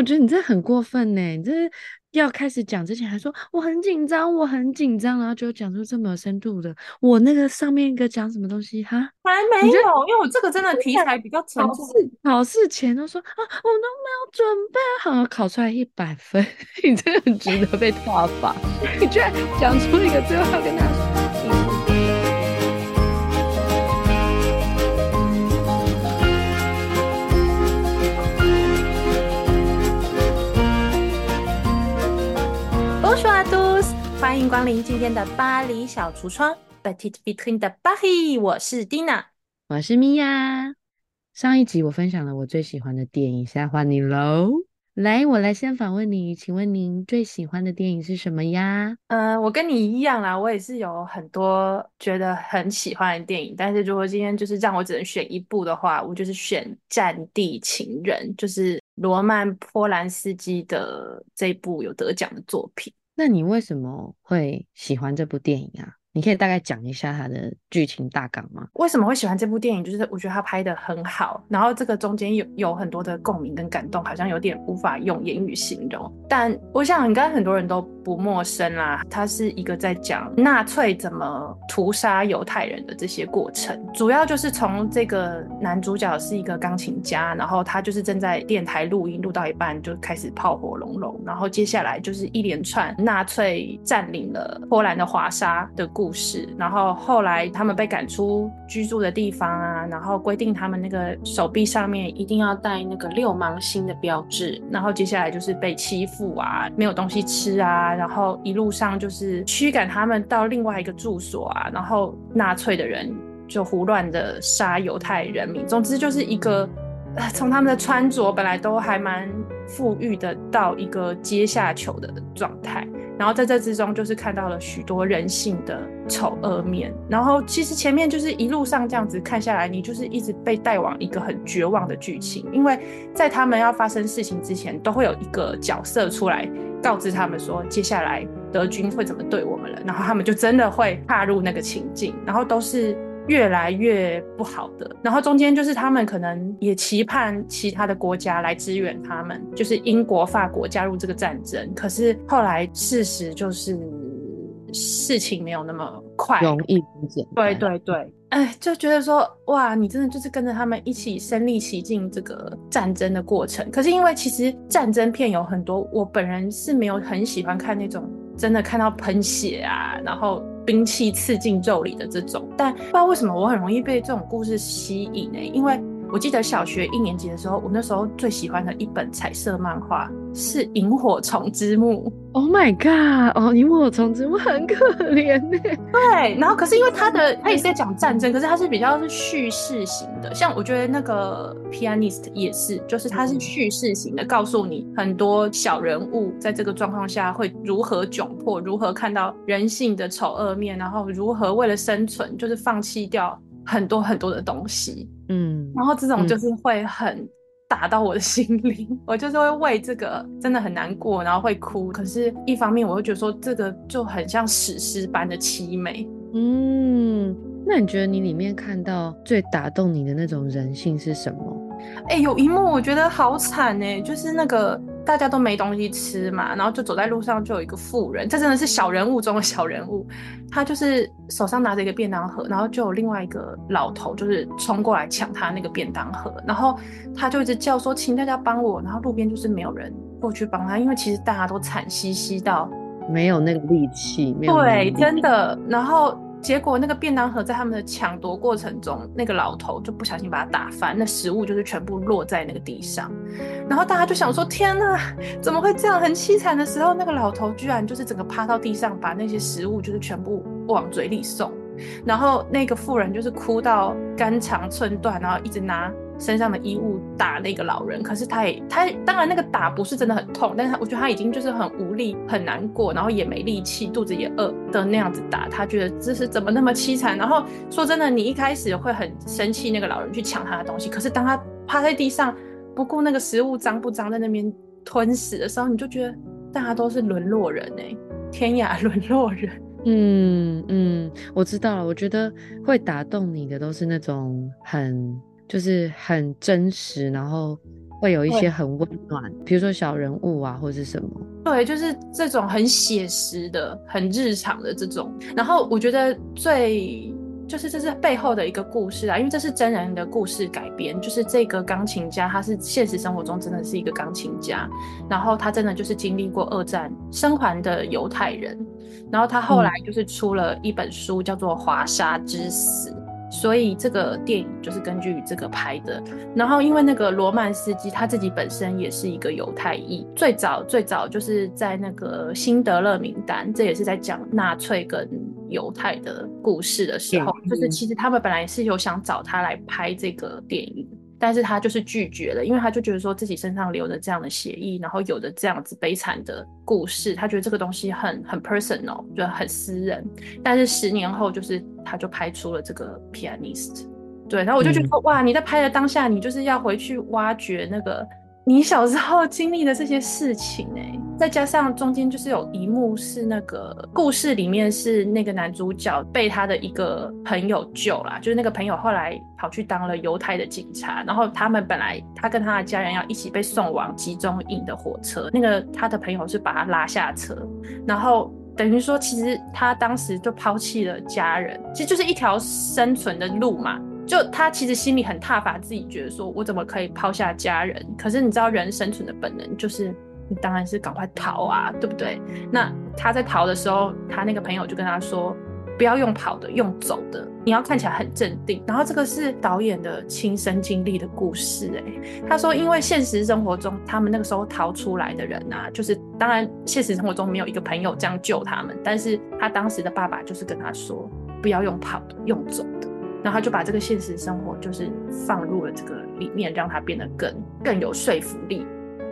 我觉得你这很过分呢，你这要开始讲之前还说我很紧张，我很紧张，然后就讲出这么有深度的。我那个上面一个讲什么东西哈？还没有，因为我这个真的题材比较沉重。考试考试前都说啊，我都没有准备好，考出来一百分，你真的很值得被挞伐。你居然讲出一个最后要跟他说。欢迎光临今天的巴黎小橱窗，Petite Vitrine de Paris，我是 Dina，我是米娅。上一集我分享了我最喜欢的电影，现在换你喽。来，我来先访问你，请问您最喜欢的电影是什么呀？嗯、呃，我跟你一样啦，我也是有很多觉得很喜欢的电影，但是如果今天就是让我只能选一部的话，我就是选《战地情人》，就是罗曼·波兰斯基的这部有得奖的作品。那你为什么会喜欢这部电影啊？你可以大概讲一下它的剧情大纲吗？为什么会喜欢这部电影？就是我觉得它拍得很好，然后这个中间有有很多的共鸣跟感动，好像有点无法用言语形容。但我想应该很多人都不陌生啦。它是一个在讲纳粹怎么屠杀犹太人的这些过程，主要就是从这个男主角是一个钢琴家，然后他就是正在电台录音，录到一半就开始炮火隆隆，然后接下来就是一连串纳粹占领了波兰的华沙的故事，然后后来他们被赶出居住的地方啊，然后规定他们那个手臂上面一定要带那个六芒星的标志，然后接下来就是被欺负啊，没有东西吃啊，然后一路上就是驱赶他们到另外一个住所啊，然后纳粹的人就胡乱的杀犹太人民，总之就是一个从他们的穿着本来都还蛮富裕的，到一个阶下囚的状态。然后在这之中，就是看到了许多人性的丑恶面。然后其实前面就是一路上这样子看下来，你就是一直被带往一个很绝望的剧情。因为在他们要发生事情之前，都会有一个角色出来告知他们说，接下来德军会怎么对我们了。然后他们就真的会踏入那个情境，然后都是。越来越不好的，然后中间就是他们可能也期盼其他的国家来支援他们，就是英国、法国加入这个战争。可是后来事实就是事情没有那么快，容易理解。对对对，哎，就觉得说哇，你真的就是跟着他们一起身历其境这个战争的过程。可是因为其实战争片有很多，我本人是没有很喜欢看那种真的看到喷血啊，然后。兵器刺进咒里的这种，但不知道为什么我很容易被这种故事吸引呢？因为我记得小学一年级的时候，我那时候最喜欢的一本彩色漫画是《萤火虫之墓》。Oh my god！哦，《萤火虫之墓》很可怜呢。对，然后可是因为它的它也是在讲战争，可是它是比较是叙事型的。像我觉得那个《Pianist》也是，就是它是叙事型的，告诉你很多小人物在这个状况下会如何窘迫，如何看到人性的丑恶面，然后如何为了生存就是放弃掉很多很多的东西。嗯，然后这种就是会很打到我的 心里，嗯、我就是会为这个真的很难过，然后会哭。可是，一方面我会觉得说这个就很像史诗般的凄美。嗯，那你觉得你里面看到最打动你的那种人性是什么？哎、欸，有一幕我觉得好惨哎，就是那个。大家都没东西吃嘛，然后就走在路上，就有一个妇人，这真的是小人物中的小人物。他就是手上拿着一个便当盒，然后就有另外一个老头，就是冲过来抢他那个便当盒，然后他就一直叫说：“请大家帮我。”然后路边就是没有人过去帮他，因为其实大家都惨兮兮到没有那个力气，没有对，真的。然后。结果那个便当盒在他们的抢夺过程中，那个老头就不小心把它打翻，那食物就是全部落在那个地上。然后大家就想说：天哪，怎么会这样？很凄惨的时候，那个老头居然就是整个趴到地上，把那些食物就是全部往嘴里送。然后那个妇人就是哭到肝肠寸断，然后一直拿。身上的衣物打那个老人，可是他也他当然那个打不是真的很痛，但是他我觉得他已经就是很无力、很难过，然后也没力气，肚子也饿的那样子打，他觉得这是怎么那么凄惨。然后说真的，你一开始会很生气那个老人去抢他的东西，可是当他趴在地上不顾那个食物脏不脏在那边吞食的时候，你就觉得大家都是沦落人哎、天涯沦落人。嗯嗯，我知道了，我觉得会打动你的都是那种很。就是很真实，然后会有一些很温暖，比如说小人物啊，或者是什么。对，就是这种很写实的、很日常的这种。然后我觉得最。就是这是背后的一个故事啊，因为这是真人的故事改编。就是这个钢琴家，他是现实生活中真的是一个钢琴家，然后他真的就是经历过二战生还的犹太人，然后他后来就是出了一本书，叫做《华沙之死》。所以这个电影就是根据这个拍的，然后因为那个罗曼斯基他自己本身也是一个犹太裔，最早最早就是在那个辛德勒名单，这也是在讲纳粹跟犹太的故事的时候，就是其实他们本来是有想找他来拍这个电影。但是他就是拒绝了，因为他就觉得说自己身上留着这样的血液，然后有着这样子悲惨的故事，他觉得这个东西很很 personal，就很私人。但是十年后，就是他就拍出了这个 pianist，对，然后我就觉得、嗯、哇，你在拍的当下，你就是要回去挖掘那个。你小时候经历的这些事情哎、欸，再加上中间就是有一幕是那个故事里面是那个男主角被他的一个朋友救啦，就是那个朋友后来跑去当了犹太的警察，然后他们本来他跟他的家人要一起被送往集中营的火车，那个他的朋友是把他拉下车，然后等于说其实他当时就抛弃了家人，其实就是一条生存的路嘛。就他其实心里很踏伐自己，觉得说我怎么可以抛下家人？可是你知道人生存的本能就是，你当然是赶快逃啊，对不对？那他在逃的时候，他那个朋友就跟他说，不要用跑的，用走的，你要看起来很镇定。然后这个是导演的亲身经历的故事，哎，他说因为现实生活中他们那个时候逃出来的人啊，就是当然现实生活中没有一个朋友这样救他们，但是他当时的爸爸就是跟他说，不要用跑的，用走的。然后他就把这个现实生活就是放入了这个里面，让它变得更更有说服力。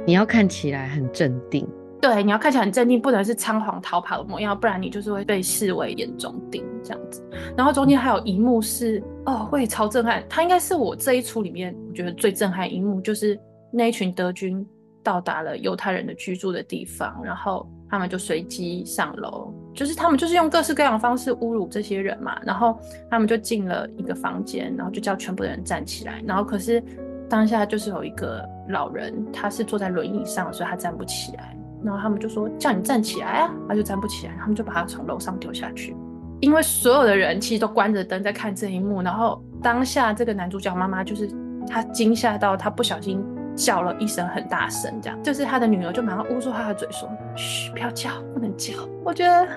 你要看起来很镇定，对，你要看起来很镇定，不能是仓皇逃跑的模样，不然你就是会被视为眼中钉这样子。然后中间还有一幕是哦，会超震撼，它应该是我这一出里面我觉得最震撼一幕，就是那一群德军到达了犹太人的居住的地方，然后他们就随机上楼。就是他们就是用各式各样的方式侮辱这些人嘛，然后他们就进了一个房间，然后就叫全部的人站起来，然后可是当下就是有一个老人，他是坐在轮椅上，所以他站不起来，然后他们就说叫你站起来啊，他就站不起来，他们就把他从楼上丢下去，因为所有的人其实都关着灯在看这一幕，然后当下这个男主角妈妈就是他惊吓到他不小心叫了一声很大声，这样就是他的女儿就马上捂住他的嘴说，嘘，不要叫，不能叫，我觉得。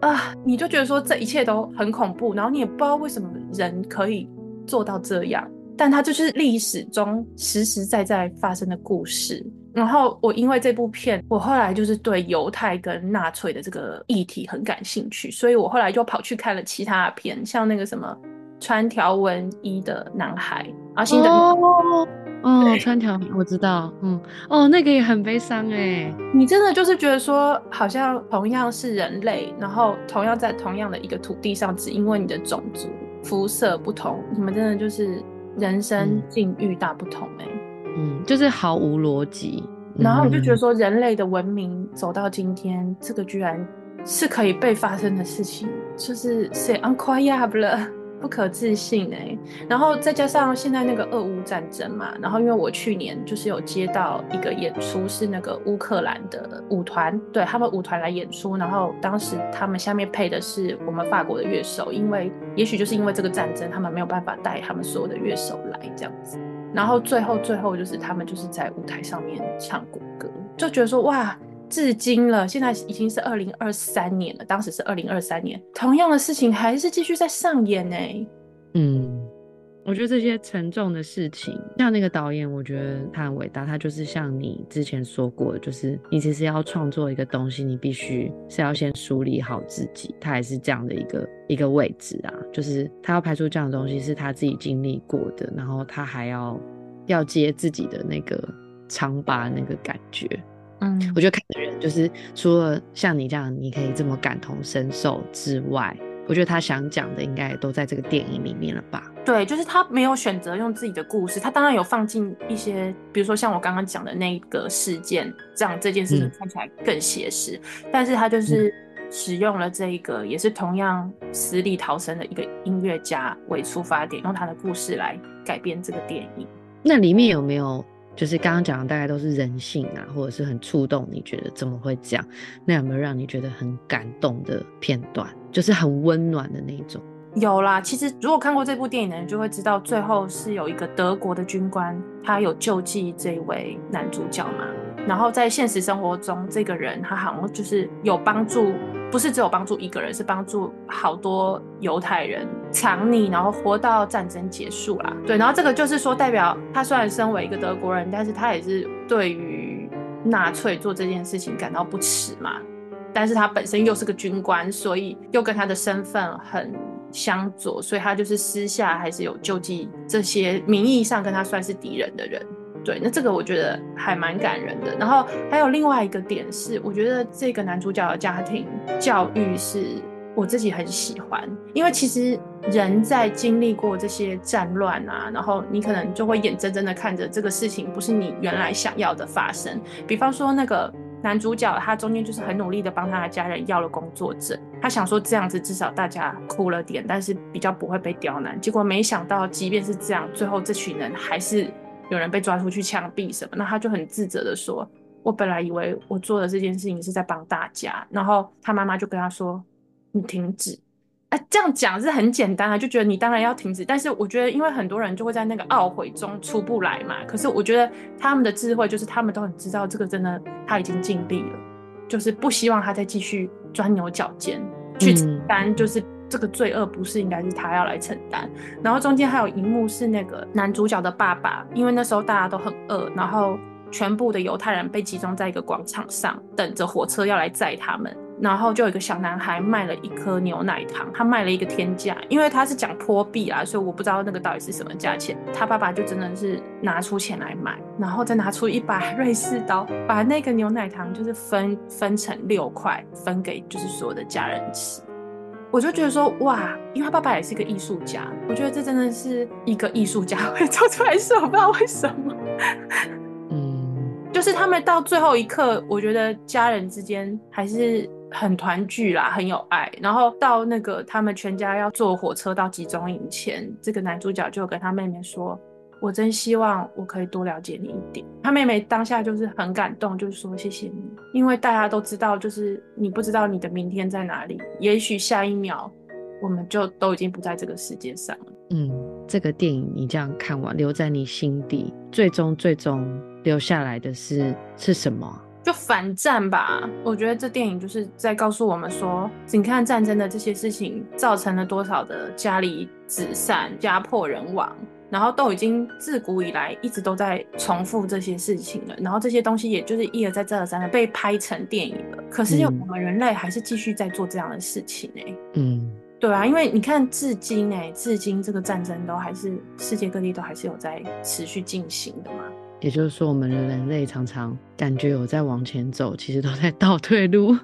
啊，你就觉得说这一切都很恐怖，然后你也不知道为什么人可以做到这样，但它就是历史中实实在在发生的故事。然后我因为这部片，我后来就是对犹太跟纳粹的这个议题很感兴趣，所以我后来就跑去看了其他的片，像那个什么穿条纹衣的男孩啊，新的。哦哦，穿条我知道，嗯，哦，那个也很悲伤哎。你真的就是觉得说，好像同样是人类，然后同样在同样的一个土地上，只因为你的种族、肤色不同，你们真的就是人生境遇大不同哎。嗯，就是毫无逻辑。然后我就觉得说，人类的文明走到今天，这个居然是可以被发生的事情，就是 c'est incroyable 不可置信哎、然后再加上现在那个俄乌战争嘛，然后因为我去年就是有接到一个演出，是那个乌克兰的舞团，对他们舞团来演出，然后当时他们下面配的是我们法国的乐手，因为也许就是因为这个战争，他们没有办法带他们所有的乐手来这样子，然后最后最后就是他们就是在舞台上面唱国歌，就觉得说哇。至今了，现在已经是二零二三年了。当时是二零二三年，同样的事情还是继续在上演呢。嗯，我觉得这些沉重的事情，像那个导演，我觉得他很伟大。他就是像你之前说过的，就是你其实要创作一个东西，你必须是要先梳理好自己。他还是这样的一个一个位置啊，就是他要拍出这样的东西，是他自己经历过的，然后他还要要接自己的那个伤疤那个感觉。嗯，我觉得看的人就是除了像你这样，你可以这么感同身受之外，我觉得他想讲的应该都在这个电影里面了吧？对，就是他没有选择用自己的故事，他当然有放进一些，比如说像我刚刚讲的那个事件，这样这件事情看起来更写实，嗯，但是他就是使用了这一个也是同样死里逃生的一个音乐家为出发点，用他的故事来改编这个电影。那里面有没有？就是刚刚讲的大概都是人性啊，或者是很触动你觉得怎么会这样？那有没有让你觉得很感动的片段？就是很温暖的那种？有啦，其实如果看过这部电影的人就会知道，最后是有一个德国的军官，他有救济这位男主角嘛。然后在现实生活中，这个人他好像就是有帮助，不是只有帮助一个人，是帮助好多犹太人藏匿，然后活到战争结束啦。对，然后这个就是说，代表他虽然身为一个德国人，但是他也是对于纳粹做这件事情感到不耻嘛。但是他本身又是个军官，所以又跟他的身份很。相左，所以他就是私下还是有救济这些名义上跟他算是敌人的人。对，那这个我觉得还蛮感人的。然后还有另外一个点是，我觉得这个男主角的家庭教育是我自己很喜欢，因为其实人在经历过这些战乱啊，然后你可能就会眼睁睁的看着这个事情不是你原来想要的发生。比方说那个。男主角他中间就是很努力的帮他的家人要了工作证，他想说这样子至少大家哭了点，但是比较不会被刁难。结果没想到，即便是这样，最后这群人还是有人被抓出去枪毙什么。那他就很自责的说：“我本来以为我做的这件事情是在帮大家。”然后他妈妈就跟他说：“你停止。”啊，这样讲是很简单啊，就觉得你当然要停止。但是我觉得，因为很多人就会在那个懊悔中出不来嘛。可是我觉得他们的智慧就是他们都很知道这个真的他已经尽力了，就是不希望他再继续钻牛角尖去承担，就是这个罪恶不是应该是他要来承担。然后中间还有一幕是那个男主角的爸爸，因为那时候大家都很饿，然后全部的犹太人被集中在一个广场上，等着火车要来载他们。然后就有一个小男孩卖了一颗牛奶糖，他卖了一个天价，因为他是讲坡币啊，所以我不知道那个到底是什么价钱。他爸爸就真的是拿出钱来买，然后再拿出一把瑞士刀，把那个牛奶糖就是分分成六块，分给就是所有的家人吃。我就觉得说哇，因为他爸爸也是一个艺术家，我觉得这真的是一个艺术家会 做出来的事，我不知道为什么。嗯，就是他们到最后一刻，我觉得家人之间还是。很团聚啦，很有爱。然后到那个他们全家要坐火车到集中营前，这个男主角就跟他妹妹说：“我真希望我可以多了解你一点。”他妹妹当下就是很感动，就是说：“谢谢你，因为大家都知道，就是你不知道你的明天在哪里，也许下一秒我们就都已经不在这个世界上了。”嗯，这个电影你这样看完，留在你心底，最终最终留下来的是是什么？就反战吧，我觉得这电影就是在告诉我们说，你看战争的这些事情造成了多少的家离子散、家破人亡，然后都已经自古以来一直都在重复这些事情了，然后这些东西也就是一而再、再而三的被拍成电影了。可是我们人类还是继续在做这样的事情呢、欸。嗯，对啊，因为你看至今哎、欸，至今这个战争都还是世界各地都还是有在持续进行的嘛。也就是说，我们的人类常常感觉有在往前走，其实都在倒退路，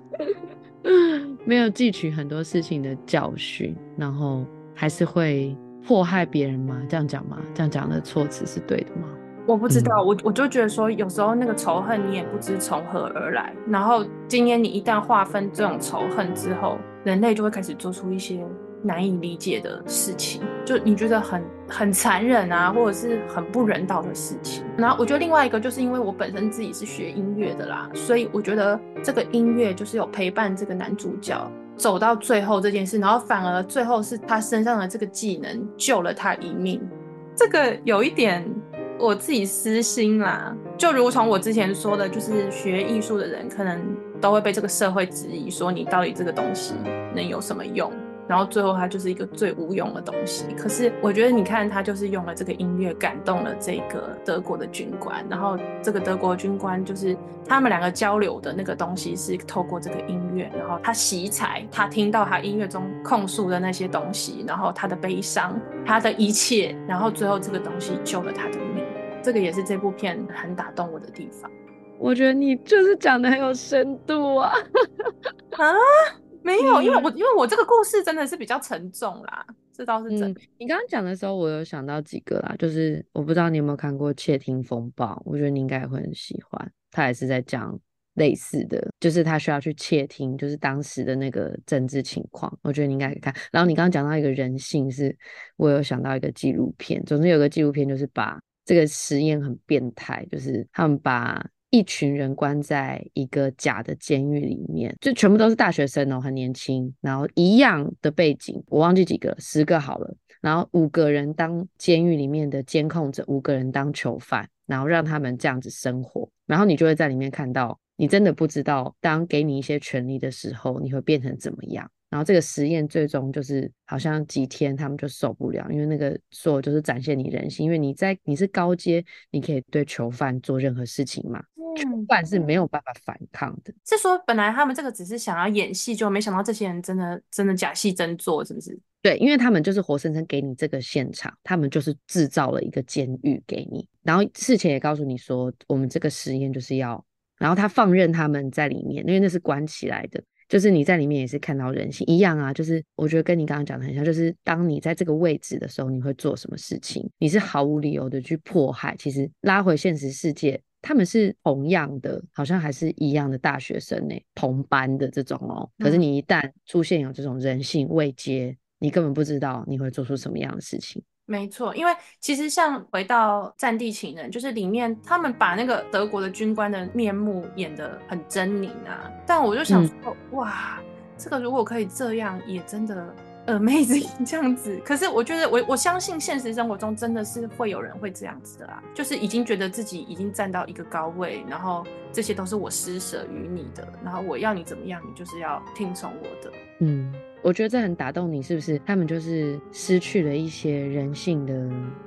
没有汲取很多事情的教训，然后还是会祸害别人吗？这样讲吗？这样讲的措辞是对的吗？我不知道，嗯、我我就觉得说，有时候那个仇恨你也不知从何而来，然后今天你一旦划分这种仇恨之后，人类就会开始做出一些。难以理解的事情，就你觉得很很残忍啊，或者是很不人道的事情。然后我觉得另外一个就是因为我本身自己是学音乐的啦，所以我觉得这个音乐就是有陪伴这个男主角走到最后这件事，然后反而最后是他身上的这个技能救了他一命。这个有一点我自己私心啦，就如同我之前说的，就是学艺术的人可能都会被这个社会质疑说，你到底这个东西能有什么用？然后最后他就是一个最无用的东西。可是我觉得你看他就是用了这个音乐感动了这个德国的军官，然后这个德国军官就是他们两个交流的那个东西是透过这个音乐，然后他惜才，他听到他音乐中控诉的那些东西，然后他的悲伤，他的一切，然后最后这个东西救了他的命。这个也是这部片很打动我的地方。我觉得你就是讲的很有深度啊 啊！没有，因为我因为我这个故事真的是比较沉重啦，这倒是真的。嗯，你刚刚讲的时候，我有想到几个啦，就是我不知道你有没有看过《窃听风暴》，我觉得你应该也会很喜欢。他也是在讲类似的，就是他需要去窃听，就是当时的那个政治情况。我觉得你应该可以看。然后你刚刚讲到一个人性是，是我有想到一个纪录片，总之有个纪录片就是把这个实验很变态，就是他们把一群人关在一个假的监狱里面，就全部都是大学生哦，很年轻，然后一样的背景，我忘记几个，十个好了，然后五个人当监狱里面的监控者，五个人当囚犯，然后让他们这样子生活，然后你就会在里面看到，你真的不知道，当给你一些权利的时候，你会变成怎么样。然后这个实验最终就是好像几天他们就受不了，因为那个说就是展现你人性，因为你在你是高阶，你可以对囚犯做任何事情嘛，囚犯是没有办法反抗的。是说本来他们这个只是想要演戏，就没想到这些人真的真的假戏真做，是不是？对，因为他们就是活生生给你这个现场，他们就是制造了一个监狱给你，然后事前也告诉你说，我们这个实验就是要，然后他放任他们在里面，因为那是关起来的。就是你在里面也是看到人性一样啊，就是我觉得跟你刚刚讲的很像，就是当你在这个位置的时候，你会做什么事情？你是毫无理由的去迫害。其实拉回现实世界，他们是同样的，好像还是一样的大学生呢，同班的这种哦。可是你一旦出现有这种人性未接，你根本不知道你会做出什么样的事情。没错，因为其实像回到战地情人，就是里面他们把那个德国的军官的面目演得很狰狞啊。但我就想说，嗯、哇，这个如果可以这样，也真的 amazing 这样子。可是我觉得我，我相信现实生活中真的是会有人会这样子的啦，就是已经觉得自己已经站到一个高位，然后这些都是我施舍于你的，然后我要你怎么样，你就是要听从我的。嗯。我觉得这很打动你，是不是？他们就是失去了一些人性的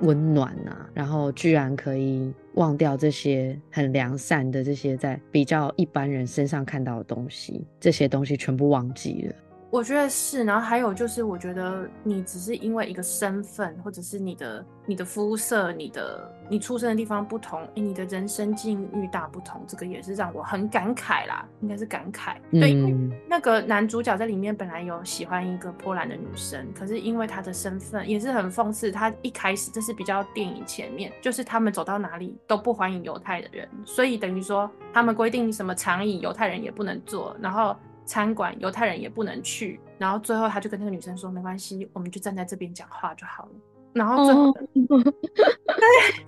温暖啊，然后居然可以忘掉这些很良善的这些在比较一般人身上看到的东西，这些东西全部忘记了。我觉得是，然后还有就是，我觉得你只是因为一个身份，或者是你的你的肤色、你的你出生的地方不同，你的人生境遇大不同，这个也是让我很感慨啦，应该是感慨。对，嗯，那个男主角在里面本来有喜欢一个波兰的女生，可是因为他的身份也是很讽刺，他一开始这是比较电影前面，就是他们走到哪里都不欢迎犹太的人，所以等于说他们规定什么长椅犹太人也不能坐，然后。餐馆犹太人也不能去，然后最后他就跟那个女生说：“没关系，我们就站在这边讲话就好了。”然后最后，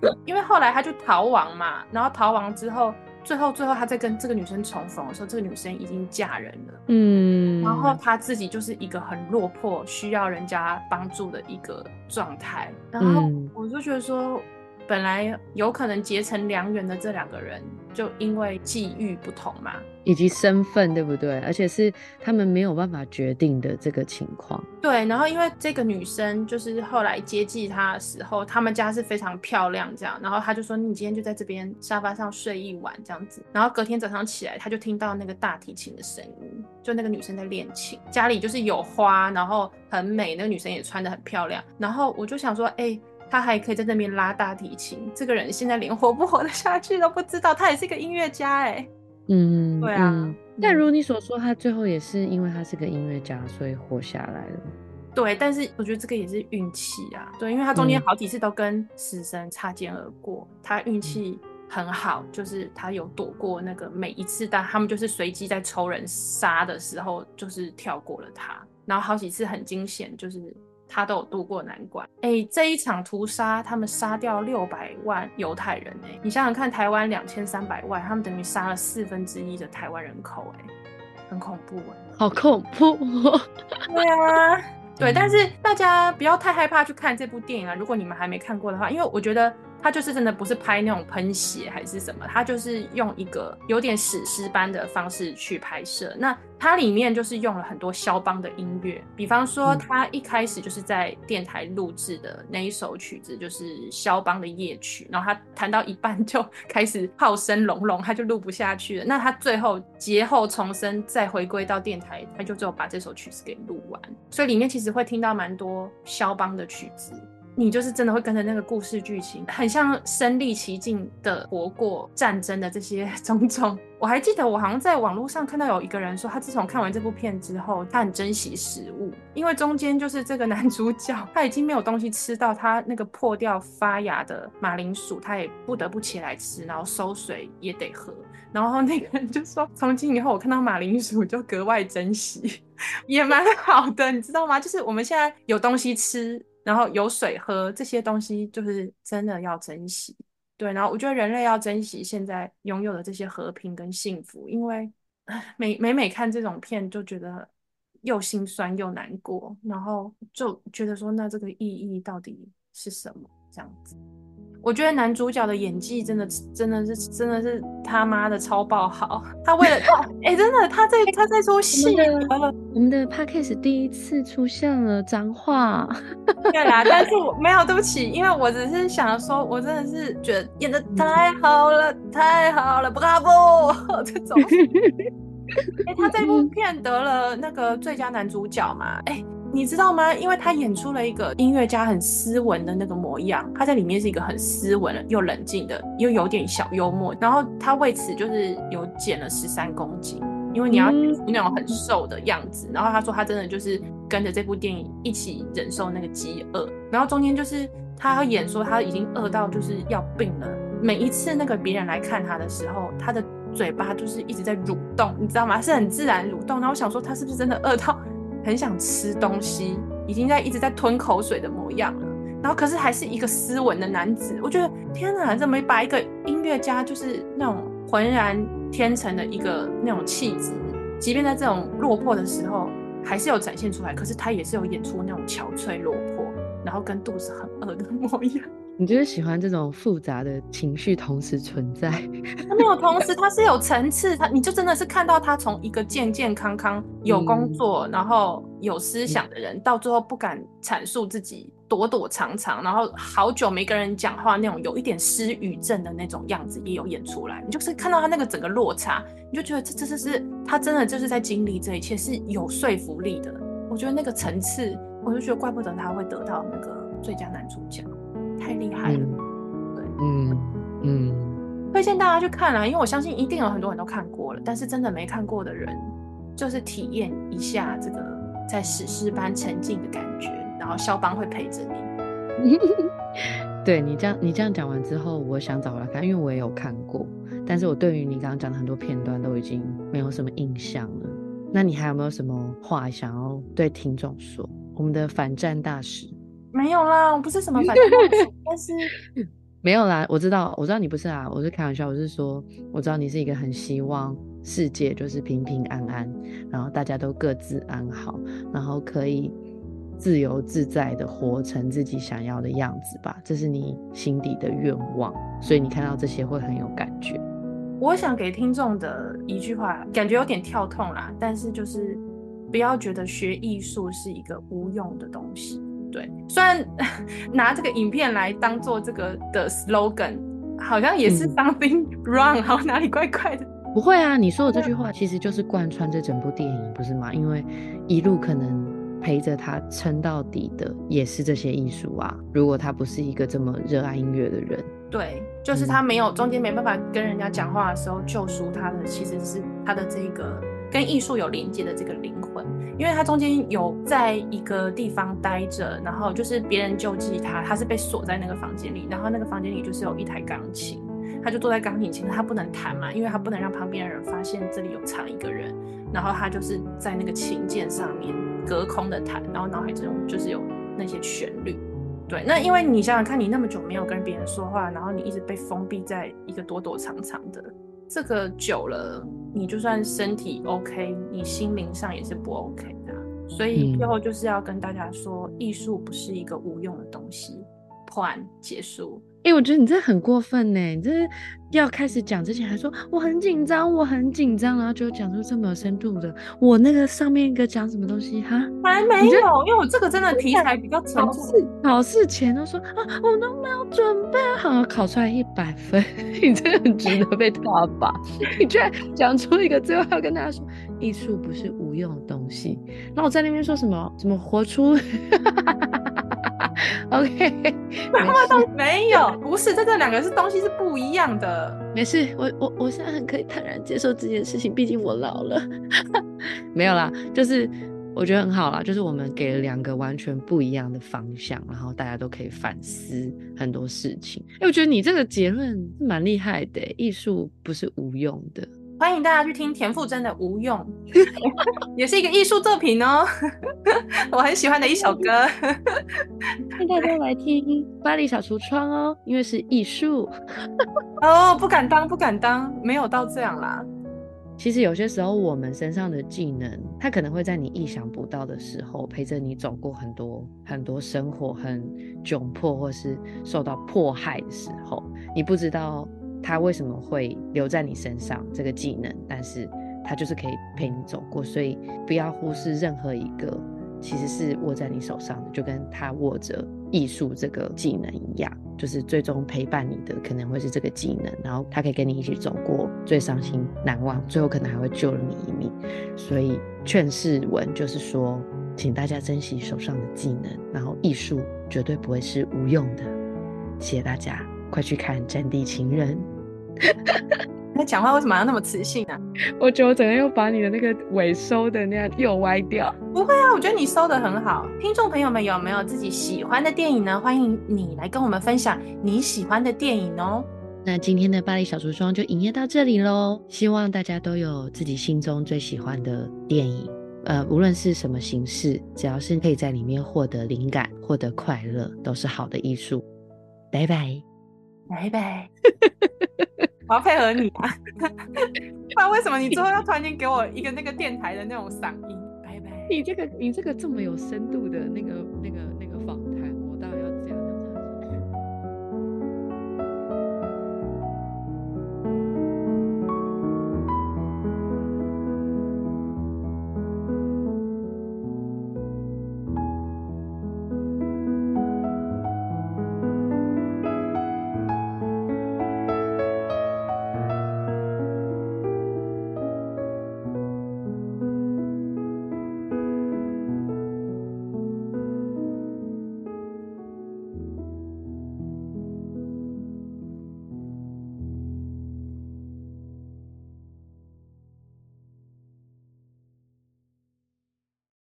对，因为后来他就逃亡嘛，然后逃亡之后，最后最后他在跟这个女生重逢的时候，这个女生已经嫁人了，嗯，然后他自己就是一个很落魄，需要人家帮助的一个状态，然后我就觉得说。本来有可能结成良缘的这两个人，就因为际遇不同嘛，以及身份，对不对？而且是他们没有办法决定的这个情况。对，然后因为这个女生就是后来接济他的时候，他们家是非常漂亮，这样，然后他就说：“你今天就在这边沙发上睡一晚，这样子。”然后隔天早上起来，他就听到那个大提琴的声音，就那个女生在练琴，家里就是有花，然后很美，那个女生也穿得很漂亮。然后我就想说：“哎、欸。”他还可以在那边拉大提琴，这个人现在连活不活得下去都不知道。他也是一个音乐家，哎，嗯，对啊。但如你所说，他最后也是因为他是个音乐家，所以活下来了。对，但是我觉得这个也是运气啊。对，因为他中间好几次都跟死神擦肩而过，嗯、他运气很好，就是他有躲过那个每一次，但他们就是随机在抽人杀的时候，就是跳过了他，然后好几次很惊险，就是。他都有渡过难关。哎、欸，这一场屠杀，他们杀掉六百万犹太人。哎，你想想看，台湾两千三百万，他们等于杀了四分之一的台湾人口。哎，很恐怖。哎，好恐怖。对啊，对，但是大家不要太害怕去看这部电影啊。如果你们还没看过的话，因为我觉得。他就是真的不是拍那种喷血还是什么，他就是用一个有点史诗般的方式去拍摄。那它里面就是用了很多肖邦的音乐，比方说他一开始就是在电台录制的那一首曲子，就是肖邦的夜曲，然后他弹到一半就开始炮声隆隆，他就录不下去了。那他最后劫后重生，再回归到电台，他就只有把这首曲子给录完。所以里面其实会听到蛮多肖邦的曲子。你就是真的会跟着那个故事剧情，很像身历其境的活过战争的这些 种种。我还记得，我好像在网络上看到有一个人说，他自从看完这部片之后，他很珍惜食物，因为中间就是这个男主角他已经没有东西吃到，他那个破掉发芽的马铃薯，他也不得不起来吃，然后收水也得喝。然后那个人就说，从今以后我看到马铃薯就格外珍惜，也蛮好的，你知道吗？就是我们现在有东西吃。然后有水喝，这些东西就是真的要珍惜。对，然后我觉得人类要珍惜现在拥有的这些和平跟幸福，因为每每每看这种片就觉得又心酸又难过，然后就觉得说，那这个意义到底是什么？这样子。我觉得男主角的演技真的真的是真的是他妈的超爆好，他为了 哎、欸、真的他在他在出戏，我们的 Podcast 第一次出现了脏话，对啦，但是我没有对不起，因为我只是想说，我真的是觉得演的太好了，太好了，Bravo 这种，哎、欸、他这部片得了那个最佳男主角嘛，哎、欸。你知道吗？因为他演出了一个音乐家很斯文的那个模样，他在里面是一个很斯文又冷静的，又有点小幽默。然后他为此就是有减了十三公斤，因为你要那种很瘦的样子。然后他说他真的就是跟着这部电影一起忍受那个饥饿。然后中间就是他要演说他已经饿到就是要病了，每一次那个别人来看他的时候，他的嘴巴就是一直在蠕动，你知道吗？是很自然蠕动。然后我想说他是不是真的饿到？很想吃东西，已经在一直在吞口水的模样了。然后可是还是一个斯文的男子。我觉得天哪，怎么把一个音乐家就是那种浑然天成的一个那种气质，即便在这种落魄的时候，还是有展现出来。可是他也是有演出那种憔悴落魄，然后跟肚子很饿的模样。你就是喜欢这种复杂的情绪同时存在？他没有同时，他是有层次。他你就真的是看到他从一个健健康康、有工作、嗯、然后有思想的人，嗯、到最后不敢阐述自己，躲躲藏藏，然后好久没跟人讲话那种有一点失语症的那种样子也有演出来。你就是看到他那个整个落差，你就觉得这这这是他真的就是在经历这一切是有说服力的。我觉得那个层次，我就觉得怪不得他会得到那个最佳男主角。太厉害了，嗯、对，嗯嗯，推荐大家去看啦，因为我相信一定有很多人都看过了，但是真的没看过的人，就是体验一下这个在史诗般沉浸的感觉，然后肖邦会陪着你。对你这样，你这样讲完之后，我想找来看，因为我也有看过，但是我对于你刚刚讲的很多片段都已经没有什么印象了。那你还有没有什么话想要对听众说？我们的反战大使。没有啦，我不是什么反正，但是 没有啦。我知道，我知道你不是啊，我是开玩笑。我是说，我知道你是一个很希望世界就是平平安安，然后大家都各自安好，然后可以自由自在的活成自己想要的样子吧。这是你心底的愿望，所以你看到这些会很有感觉。我想给听众的一句话，感觉有点跳痛啦，但是就是不要觉得学艺术是一个无用的东西。对，虽然 拿这个影片来当做这个的 slogan，好像也是 something wrong，好、嗯、哪里怪怪的。不会啊，你说的这句话其实就是贯穿这整部电影，不是吗？因为一路可能陪着他撑到底的也是这些艺术啊。如果他不是一个这么热爱音乐的人，对，就是他没有中间没办法跟人家讲话的时候救赎他的，其实是他的这个跟艺术有连接的这个灵魂。因为他中间有在一个地方待着，然后就是别人救济他，他是被锁在那个房间里，然后那个房间里就是有一台钢琴，他就坐在钢琴前，他不能弹嘛，因为他不能让旁边的人发现这里有藏一个人，然后他就是在那个琴键上面隔空的弹，然后脑海中就是有那些旋律。对，那因为你想想看，你那么久没有跟别人说话，然后你一直被封闭在一个躲躲藏藏的。这个久了，你就算身体 OK，你心灵上也是不 OK 的。所以最后就是要跟大家说，嗯、艺术不是一个无用的东西。破案结束。哎、欸，我觉得你这很过分呢！你这要开始讲之前还说我很紧张，我很紧张，然后就讲出这么有深度的。我那个上面一个讲什么东西哈？还没有，因为我这个真的题材比较沉重。考试考试前都说啊，我都没有准备好，考出来一百分，你真的很值得被挞伐。你居然讲出一个最后要跟大家说，艺术不是无用的东西。那我在那边说什么？怎么活出？OK，没有，不是，这这两个是东西是不一样的。没事，我我我现在很可以坦然接受这件事情，毕竟我老了。没有啦，就是我觉得很好啦，就是我们给了两个完全不一样的方向，然后大家都可以反思很多事情。哎，我觉得你这个结论蛮厉害的，艺术不是无用的。欢迎大家去听田馥甄的《无用》，也是一个艺术作品哦，我很喜欢的一首歌。欢迎大家来听巴黎小橱窗哦，因为是艺术。哦，不敢当，不敢当，没有到这样啦。其实有些时候，我们身上的技能，它可能会在你意想不到的时候，陪着你走过很多很多生活很窘迫，或是受到迫害的时候，你不知道。他为什么会留在你身上这个技能？但是他就是可以陪你走过，所以不要忽视任何一个其实是握在你手上的，就跟他握着艺术这个技能一样，就是最终陪伴你的可能会是这个技能，然后他可以跟你一起走过最伤心难忘，最后可能还会救了你一命。所以劝世文就是说，请大家珍惜手上的技能，然后艺术绝对不会是无用的。谢谢大家。快去看《战地情人》。那讲话为什么要那么磁性、啊？我觉得我整个又把你的那个尾收的那样又歪掉。不会啊，我觉得你收的很好。听众朋友们有没有自己喜欢的电影呢？欢迎你来跟我们分享你喜欢的电影哦。那今天的巴黎小橱窗就营业到这里喽。希望大家都有自己心中最喜欢的电影，呃，无论是什么形式，只要是可以在里面获得灵感、获得快乐，都是好的艺术。拜拜。拜拜，我要配合你啊！不然为什么你最后要突然间给我一个那个电台的那种嗓音？拜拜，你这个你这个这么有深度的那个那个那个。